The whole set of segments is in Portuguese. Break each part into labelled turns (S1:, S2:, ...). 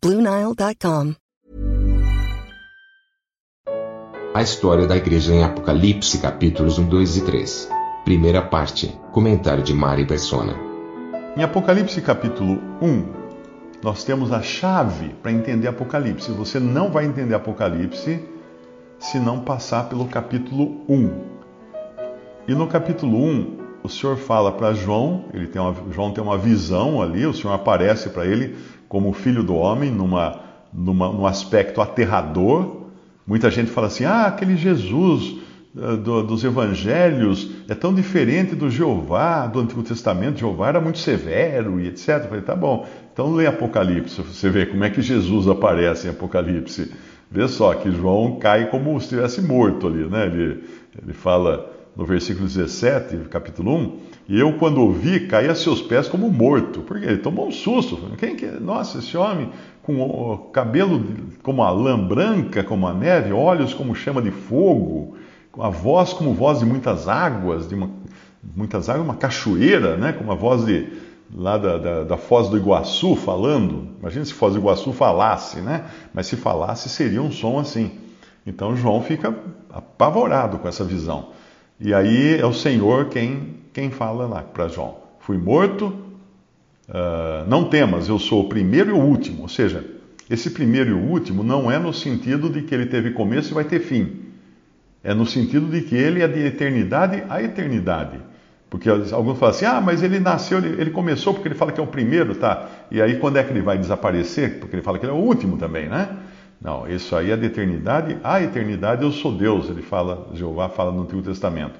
S1: BlueNile.com.
S2: A história da igreja em Apocalipse, capítulos 1, 2 e 3. Primeira parte. Comentário de Mari Persona.
S3: Em Apocalipse, capítulo 1, nós temos a chave para entender Apocalipse. Você não vai entender Apocalipse se não passar pelo capítulo 1. E no capítulo 1, o Senhor fala para João, ele tem uma, João tem uma visão ali, o Senhor aparece para ele como filho do homem, numa, numa, num aspecto aterrador. Muita gente fala assim: ah, aquele Jesus uh, do, dos evangelhos é tão diferente do Jeová, do Antigo Testamento. Jeová era muito severo e etc. Eu falei: tá bom, então lê Apocalipse, você vê como é que Jesus aparece em Apocalipse. Vê só que João cai como se estivesse morto ali, né? Ele, ele fala no versículo 17, capítulo 1, e eu, quando ouvi, caí a seus pés como morto, porque ele tomou um susto. Quem que é? Nossa, esse homem com o cabelo como a lã branca, como a neve, olhos como chama de fogo, a voz como voz de muitas águas, de uma, muitas águas, uma cachoeira, né? com uma voz de, lá da, da, da, Foz do Iguaçu falando. Imagina se Foz do Iguaçu falasse, né? Mas se falasse seria um som assim. Então João fica apavorado com essa visão. E aí é o Senhor quem, quem fala lá para João: Fui morto, uh, não temas, eu sou o primeiro e o último. Ou seja, esse primeiro e o último não é no sentido de que ele teve começo e vai ter fim. É no sentido de que ele é de eternidade a eternidade. Porque alguns falam assim, ah, mas ele nasceu, ele, ele, começou porque ele fala que é o primeiro, tá? E aí quando é que ele vai desaparecer? Porque ele fala que ele é o último também, né? Não, isso aí é de eternidade à eternidade eu sou Deus, ele fala, Jeová fala no Antigo Testamento.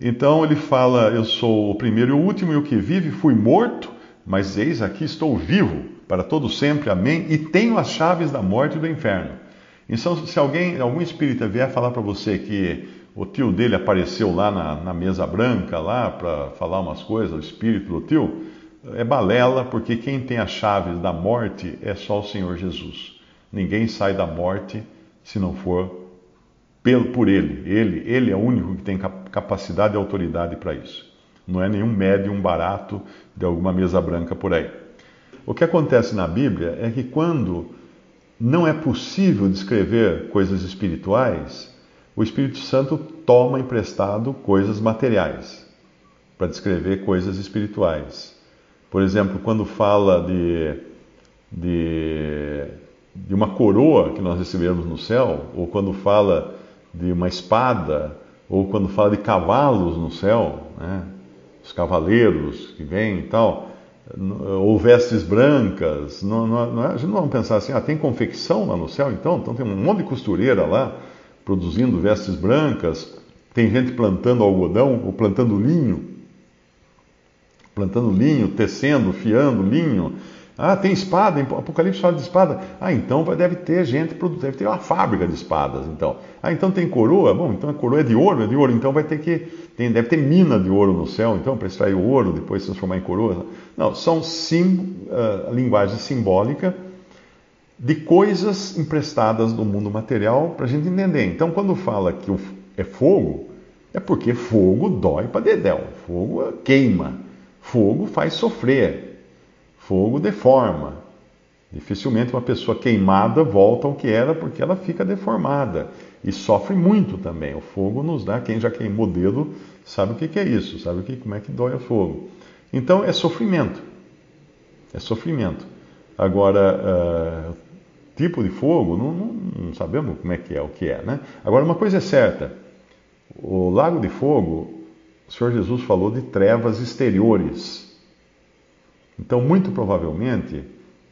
S3: Então ele fala, eu sou o primeiro e o último e o que vive, fui morto, mas eis aqui estou vivo para todo sempre, amém, e tenho as chaves da morte e do inferno. Então se alguém, algum espírita vier falar para você que o tio dele apareceu lá na, na mesa branca, lá para falar umas coisas, o espírito do tio, é balela, porque quem tem as chaves da morte é só o Senhor Jesus. Ninguém sai da morte se não for por ele. Ele, ele é o único que tem capacidade e autoridade para isso. Não é nenhum médium barato de alguma mesa branca por aí. O que acontece na Bíblia é que quando não é possível descrever coisas espirituais, o Espírito Santo toma emprestado coisas materiais para descrever coisas espirituais. Por exemplo, quando fala de, de de uma coroa que nós recebemos no céu, ou quando fala de uma espada, ou quando fala de cavalos no céu, né? os cavaleiros que vêm e tal, ou vestes brancas, não, não, não, é, a gente não vamos pensar assim, ah, tem confecção lá no céu então? Então tem um monte de costureira lá produzindo vestes brancas, tem gente plantando algodão ou plantando linho, plantando linho, tecendo, fiando linho, ah, tem espada, Apocalipse fala de espada. Ah, então deve ter gente, deve ter uma fábrica de espadas, então. Ah, então tem coroa? Bom, então a coroa é de ouro, é de ouro, então vai ter que. Tem, deve ter mina de ouro no céu, então, para extrair o ouro, depois transformar em coroa. Não, são sim, uh, linguagem simbólica de coisas emprestadas do mundo material para a gente entender. Então, quando fala que é fogo, é porque fogo dói para dedéu, fogo queima, fogo faz sofrer. Fogo deforma. Dificilmente uma pessoa queimada volta ao que era porque ela fica deformada e sofre muito também. O fogo nos dá, quem já queimou o dedo sabe o que é isso, sabe o que, como é que dói o fogo. Então é sofrimento. É sofrimento. Agora, uh, tipo de fogo, não, não, não, sabemos como é que é, o que é, né? Agora, uma coisa é certa: o lago de fogo, o Senhor Jesus falou de trevas exteriores. Então, muito provavelmente,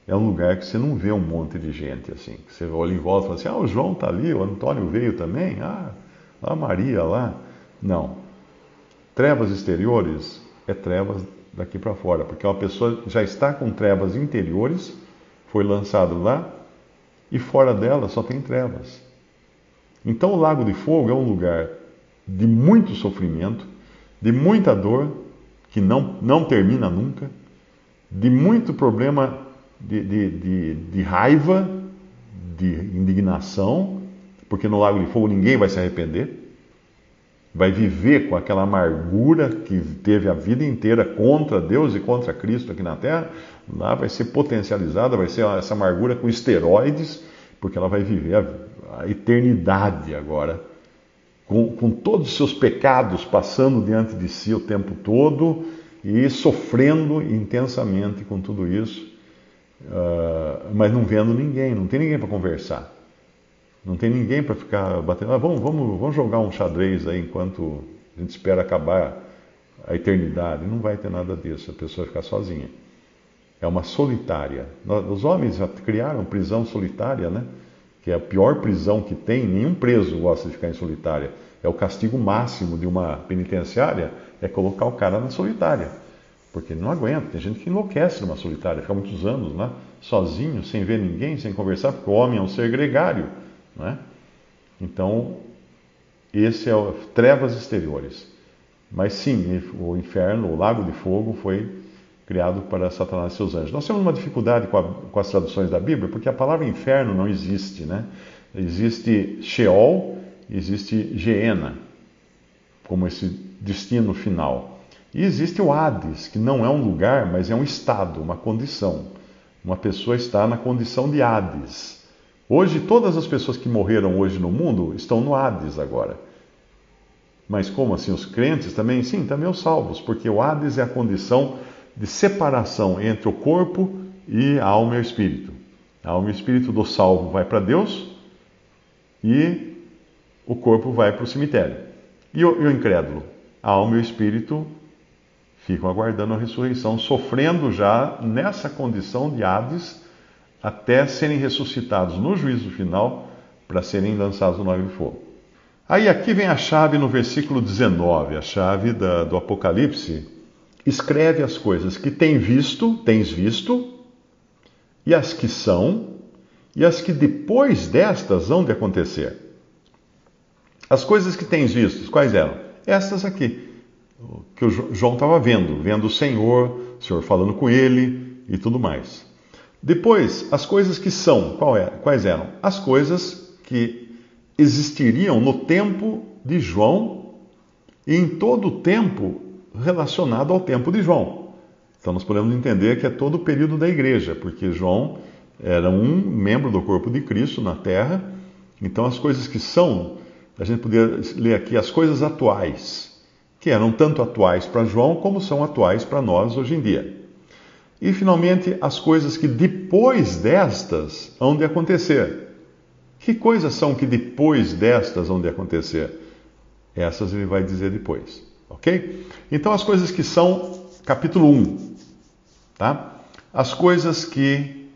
S3: é um lugar que você não vê um monte de gente assim. Você olha em volta e fala assim: ah, o João está ali, o Antônio veio também, ah, a Maria lá. Não. Trevas exteriores é trevas daqui para fora, porque uma pessoa já está com trevas interiores, foi lançado lá, e fora dela só tem trevas. Então o Lago de Fogo é um lugar de muito sofrimento, de muita dor, que não, não termina nunca, de muito problema de, de, de, de raiva, de indignação, porque no Lago de Fogo ninguém vai se arrepender vai viver com aquela amargura que teve a vida inteira contra Deus e contra Cristo aqui na Terra, lá vai ser potencializada, vai ser essa amargura com esteroides, porque ela vai viver a, a eternidade agora, com, com todos os seus pecados passando diante de si o tempo todo e sofrendo intensamente com tudo isso, uh, mas não vendo ninguém, não tem ninguém para conversar. Não tem ninguém para ficar batendo. Ah, vamos, vamos, vamos jogar um xadrez aí enquanto a gente espera acabar a eternidade. Não vai ter nada disso, a pessoa ficar sozinha. É uma solitária. Os homens já criaram prisão solitária, né? Que é a pior prisão que tem. Nenhum preso gosta de ficar em solitária. É o castigo máximo de uma penitenciária é colocar o cara na solitária. Porque não aguenta. Tem gente que enlouquece numa solitária, fica muitos anos lá, sozinho, sem ver ninguém, sem conversar, porque o homem é um ser gregário. Não é? Então, esse é o trevas exteriores. Mas sim, o inferno, o lago de fogo, foi criado para Satanás e seus anjos. Nós temos uma dificuldade com, a, com as traduções da Bíblia, porque a palavra inferno não existe, né? Existe Sheol, existe Geena, como esse destino final. E existe o Hades, que não é um lugar, mas é um estado, uma condição. Uma pessoa está na condição de Hades. Hoje, todas as pessoas que morreram hoje no mundo estão no Hades agora. Mas como assim? Os crentes também? Sim, também os salvos, porque o Hades é a condição de separação entre o corpo e a alma e o espírito. A alma e o espírito do salvo vai para Deus e o corpo vai para o cemitério. E o, e o incrédulo? A alma e o espírito ficam aguardando a ressurreição, sofrendo já nessa condição de Hades até serem ressuscitados no juízo final para serem lançados no lago de fogo. Aí aqui vem a chave no versículo 19, a chave da, do Apocalipse. Escreve as coisas que tem visto, tens visto, e as que são, e as que depois destas hão de acontecer. As coisas que tens visto, quais eram? Estas aqui, que o João estava vendo, vendo o Senhor, o Senhor falando com ele e tudo mais. Depois, as coisas que são, é, quais eram? As coisas que existiriam no tempo de João e em todo o tempo relacionado ao tempo de João. Então nós podemos entender que é todo o período da igreja, porque João era um membro do corpo de Cristo na terra. Então as coisas que são, a gente poderia ler aqui as coisas atuais, que eram tanto atuais para João como são atuais para nós hoje em dia. E, finalmente, as coisas que depois destas hão de acontecer. Que coisas são que depois destas hão de acontecer? Essas ele vai dizer depois, ok? Então, as coisas que são, capítulo 1, tá? As coisas que.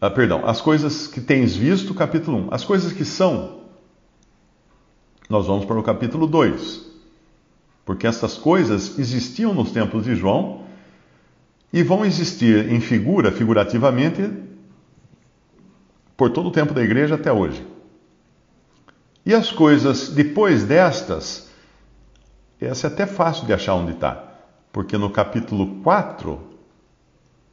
S3: Ah, perdão, as coisas que tens visto, capítulo 1. As coisas que são, nós vamos para o capítulo 2. Porque essas coisas existiam nos tempos de João e vão existir em figura, figurativamente, por todo o tempo da igreja até hoje. E as coisas depois destas, essa é até fácil de achar onde está, porque no capítulo 4,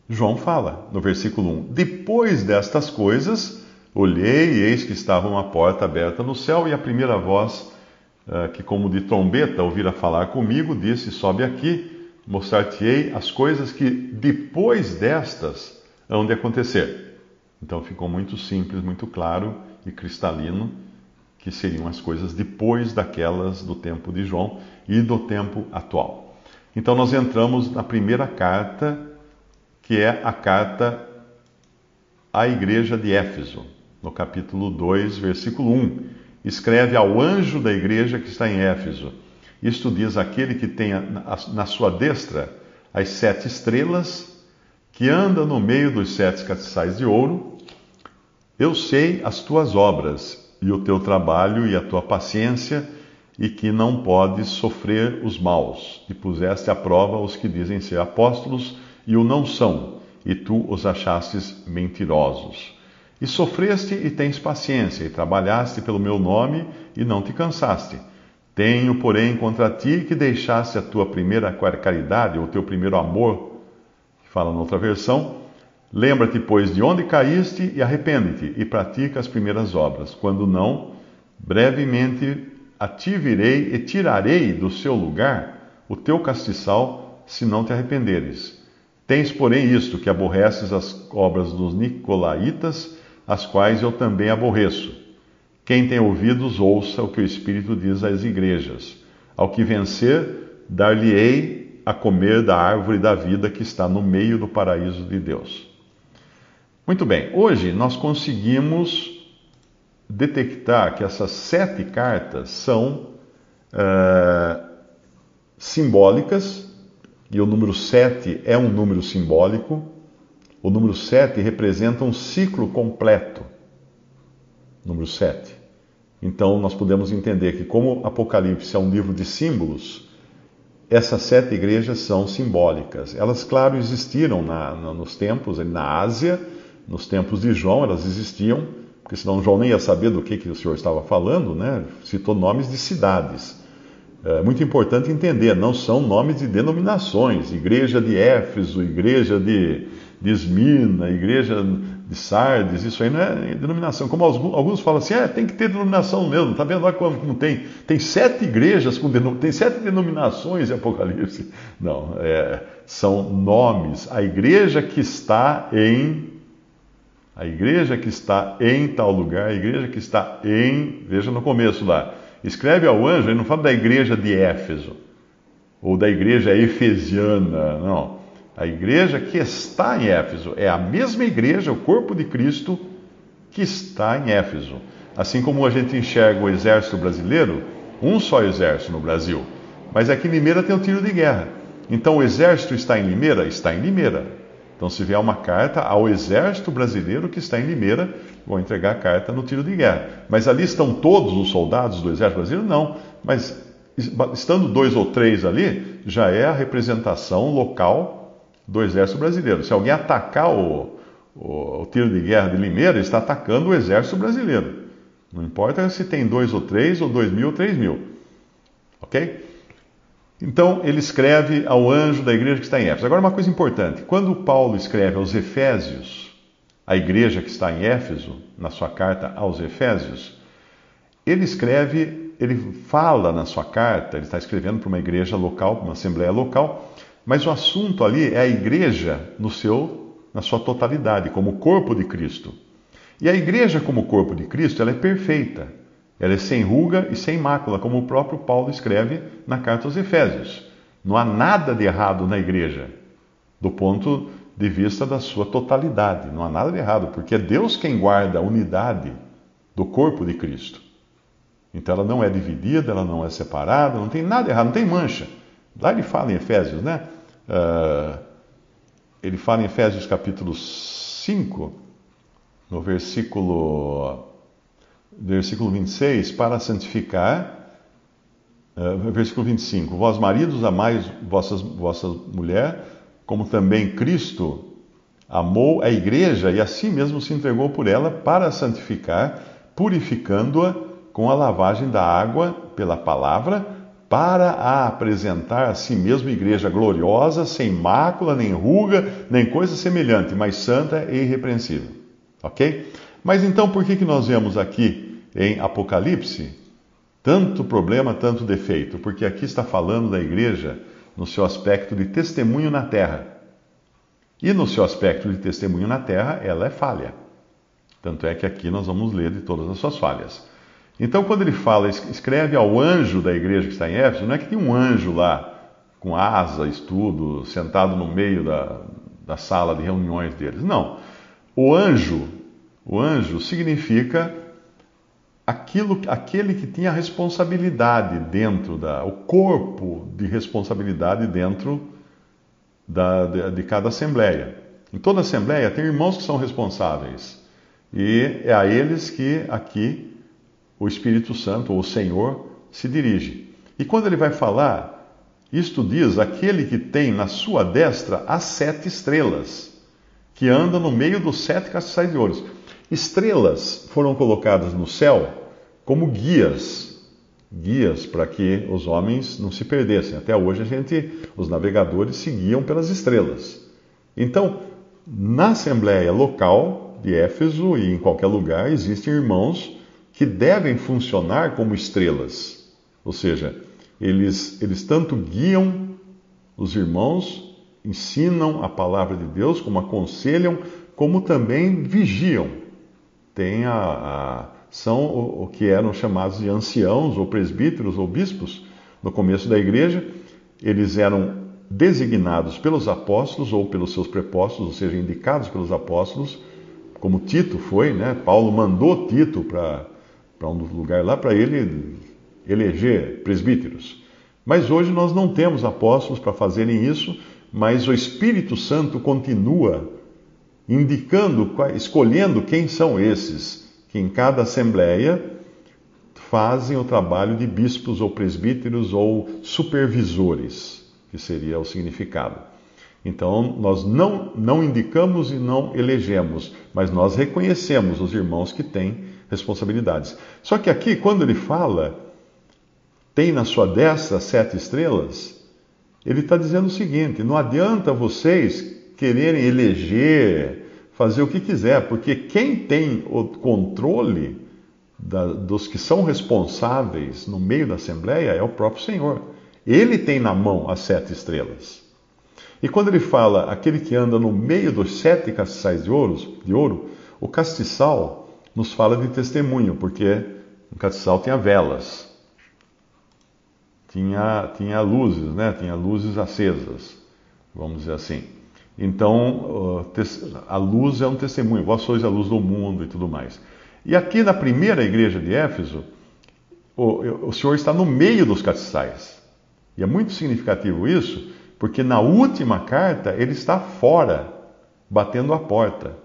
S3: João fala, no versículo 1: Depois destas coisas, olhei e eis que estava uma porta aberta no céu, e a primeira voz, eh, que como de trombeta ouvira falar comigo, disse: Sobe aqui mostrar-te-ei as coisas que depois destas hão de acontecer. Então ficou muito simples, muito claro e cristalino que seriam as coisas depois daquelas do tempo de João e do tempo atual. Então nós entramos na primeira carta, que é a carta à igreja de Éfeso, no capítulo 2, versículo 1. Escreve ao anjo da igreja que está em Éfeso isto diz aquele que tem na sua destra as sete estrelas, que anda no meio dos sete castiçais de ouro. Eu sei as tuas obras, e o teu trabalho e a tua paciência, e que não podes sofrer os maus, e puseste à prova os que dizem ser apóstolos e o não são, e tu os achastes mentirosos. E sofreste e tens paciência, e trabalhaste pelo meu nome e não te cansaste. Tenho, porém, contra ti que deixaste a tua primeira caridade, ou teu primeiro amor, que fala noutra versão. Lembra-te, pois, de onde caíste e arrepende-te, e pratica as primeiras obras. Quando não, brevemente a ti virei e tirarei do seu lugar o teu castiçal, se não te arrependeres. Tens, porém, isto, que aborreces as obras dos nicolaítas, as quais eu também aborreço. Quem tem ouvidos, ouça o que o Espírito diz às igrejas. Ao que vencer, dar-lhe-ei a comer da árvore da vida que está no meio do paraíso de Deus. Muito bem, hoje nós conseguimos detectar que essas sete cartas são uh, simbólicas, e o número sete é um número simbólico, o número 7 representa um ciclo completo. Número 7. Então, nós podemos entender que, como Apocalipse é um livro de símbolos, essas sete igrejas são simbólicas. Elas, claro, existiram na, na, nos tempos, na Ásia, nos tempos de João, elas existiam, porque senão João nem ia saber do que, que o Senhor estava falando, né? Citou nomes de cidades. É muito importante entender, não são nomes de denominações. Igreja de Éfeso, igreja de, de igreja de Sardes, isso aí não é denominação. Como alguns falam assim, é, tem que ter denominação mesmo. Está vendo lá como, como, tem? Tem sete igrejas, com tem sete denominações em Apocalipse. Não, é, são nomes. A igreja que está em. A igreja que está em tal lugar, a igreja que está em. Veja no começo lá escreve ao anjo, ele não fala da igreja de Éfeso, ou da igreja efesiana, não. A igreja que está em Éfeso é a mesma igreja, o corpo de Cristo, que está em Éfeso. Assim como a gente enxerga o exército brasileiro, um só exército no Brasil. Mas aqui em Limeira tem um tiro de guerra. Então o exército está em Limeira? Está em Limeira. Então, se vier uma carta ao exército brasileiro que está em Limeira, vão entregar a carta no tiro de guerra. Mas ali estão todos os soldados do exército brasileiro? Não. Mas estando dois ou três ali, já é a representação local do exército brasileiro. Se alguém atacar o, o, o tiro de guerra de Limeira, está atacando o exército brasileiro. Não importa se tem dois ou três, ou dois mil ou três mil. Ok? Então ele escreve ao anjo da igreja que está em Éfeso. Agora, uma coisa importante: quando Paulo escreve aos Efésios, a igreja que está em Éfeso, na sua carta aos Efésios, ele escreve, ele fala na sua carta, ele está escrevendo para uma igreja local, para uma assembleia local, mas o assunto ali é a igreja no seu, na sua totalidade, como corpo de Cristo. E a igreja, como corpo de Cristo, ela é perfeita. Ela é sem ruga e sem mácula, como o próprio Paulo escreve na carta aos Efésios. Não há nada de errado na igreja, do ponto de vista da sua totalidade. Não há nada de errado, porque é Deus quem guarda a unidade do corpo de Cristo. Então ela não é dividida, ela não é separada, não tem nada errado, não tem mancha. Lá ele fala em Efésios, né? Uh, ele fala em Efésios capítulo 5, no versículo versículo 26, para santificar, uh, versículo 25, vós maridos amais vossas, vossa mulher, como também Cristo amou a igreja e assim mesmo se entregou por ela para santificar, purificando-a com a lavagem da água pela palavra, para a apresentar a si mesmo igreja gloriosa, sem mácula, nem ruga, nem coisa semelhante, mas santa e irrepreensível. Ok? Mas então por que, que nós vemos aqui em Apocalipse tanto problema, tanto defeito? Porque aqui está falando da igreja no seu aspecto de testemunho na terra. E no seu aspecto de testemunho na terra, ela é falha. Tanto é que aqui nós vamos ler de todas as suas falhas. Então, quando ele fala, escreve ao anjo da igreja que está em Éfeso, não é que tem um anjo lá com asa, estudo, sentado no meio da, da sala de reuniões deles. Não. O anjo o anjo significa aquilo, aquele que tinha responsabilidade dentro da, o corpo de responsabilidade dentro da, de, de cada assembleia. Em toda assembleia tem irmãos que são responsáveis e é a eles que aqui o Espírito Santo ou o Senhor se dirige. E quando ele vai falar, isto diz aquele que tem na sua destra as sete estrelas, que anda no meio dos sete castiçais de ouros. Estrelas foram colocadas no céu como guias, guias para que os homens não se perdessem. Até hoje a gente, os navegadores seguiam pelas estrelas. Então, na assembleia local de Éfeso e em qualquer lugar existem irmãos que devem funcionar como estrelas. Ou seja, eles, eles tanto guiam os irmãos, ensinam a palavra de Deus, como aconselham, como também vigiam. Tem a, a são o, o que eram chamados de anciãos, ou presbíteros, ou bispos, no começo da igreja. Eles eram designados pelos apóstolos ou pelos seus prepostos, ou seja, indicados pelos apóstolos, como Tito foi, né? Paulo mandou Tito para um lugar lá para ele eleger presbíteros. Mas hoje nós não temos apóstolos para fazerem isso, mas o Espírito Santo continua indicando, escolhendo quem são esses que em cada assembleia fazem o trabalho de bispos ou presbíteros ou supervisores, que seria o significado. Então, nós não, não indicamos e não elegemos, mas nós reconhecemos os irmãos que têm responsabilidades. Só que aqui, quando ele fala tem na sua destra sete estrelas, ele está dizendo o seguinte: não adianta vocês quererem eleger, fazer o que quiser, porque quem tem o controle da, dos que são responsáveis no meio da Assembleia é o próprio Senhor. Ele tem na mão as sete estrelas. E quando ele fala aquele que anda no meio dos sete castiçais de de ouro o castiçal nos fala de testemunho, porque o castiçal tinha velas tinha, tinha luzes, né? tinha luzes acesas, vamos dizer assim. Então, a luz é um testemunho, vós sois a luz do mundo e tudo mais. E aqui na primeira igreja de Éfeso, o, o Senhor está no meio dos castiçais. E é muito significativo isso, porque na última carta ele está fora, batendo a porta.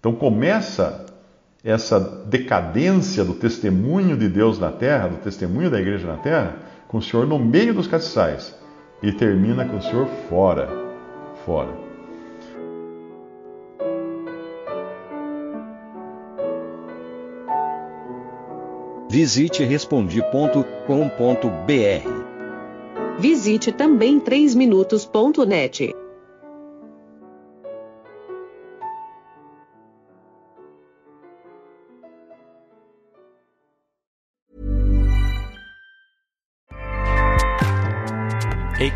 S3: Então começa essa decadência do testemunho de Deus na terra, do testemunho da igreja na terra, com o Senhor no meio dos castiçais e termina com o Senhor fora, fora.
S4: Visite respondi.com.br.
S5: Visite também 3minutos.net.